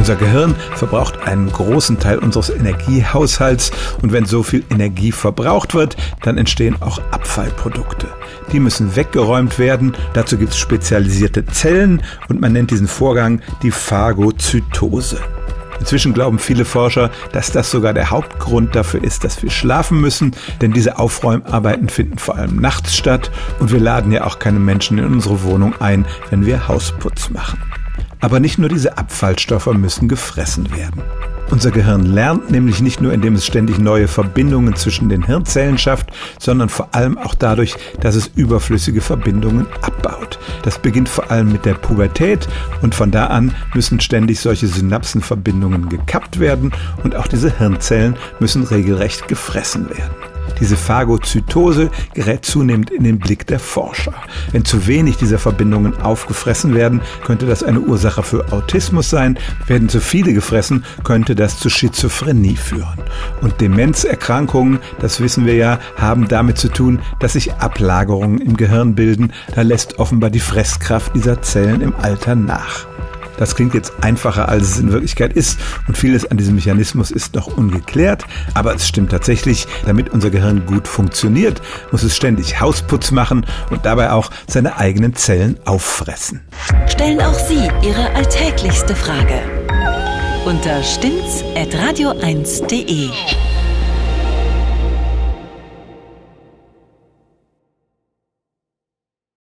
Unser Gehirn verbraucht einen großen Teil unseres Energiehaushalts und wenn so viel Energie verbraucht wird, dann entstehen auch Abfallprodukte. Die müssen weggeräumt werden. Dazu gibt es spezialisierte Zellen und man nennt diesen Vorgang die Phagozytose. Inzwischen glauben viele Forscher, dass das sogar der Hauptgrund dafür ist, dass wir schlafen müssen, denn diese Aufräumarbeiten finden vor allem nachts statt und wir laden ja auch keine Menschen in unsere Wohnung ein, wenn wir Hausputz machen. Aber nicht nur diese Abfallstoffe müssen gefressen werden. Unser Gehirn lernt nämlich nicht nur, indem es ständig neue Verbindungen zwischen den Hirnzellen schafft, sondern vor allem auch dadurch, dass es überflüssige Verbindungen abbaut. Das beginnt vor allem mit der Pubertät und von da an müssen ständig solche Synapsenverbindungen gekappt werden und auch diese Hirnzellen müssen regelrecht gefressen werden. Diese Phagozytose gerät zunehmend in den Blick der Forscher. Wenn zu wenig dieser Verbindungen aufgefressen werden, könnte das eine Ursache für Autismus sein. Werden zu viele gefressen, könnte das zu Schizophrenie führen. Und Demenzerkrankungen, das wissen wir ja, haben damit zu tun, dass sich Ablagerungen im Gehirn bilden. Da lässt offenbar die Fresskraft dieser Zellen im Alter nach. Das klingt jetzt einfacher, als es in Wirklichkeit ist und vieles an diesem Mechanismus ist noch ungeklärt, aber es stimmt tatsächlich, damit unser Gehirn gut funktioniert, muss es ständig Hausputz machen und dabei auch seine eigenen Zellen auffressen. Stellen auch Sie Ihre alltäglichste Frage unter stimmtz.radio1.de.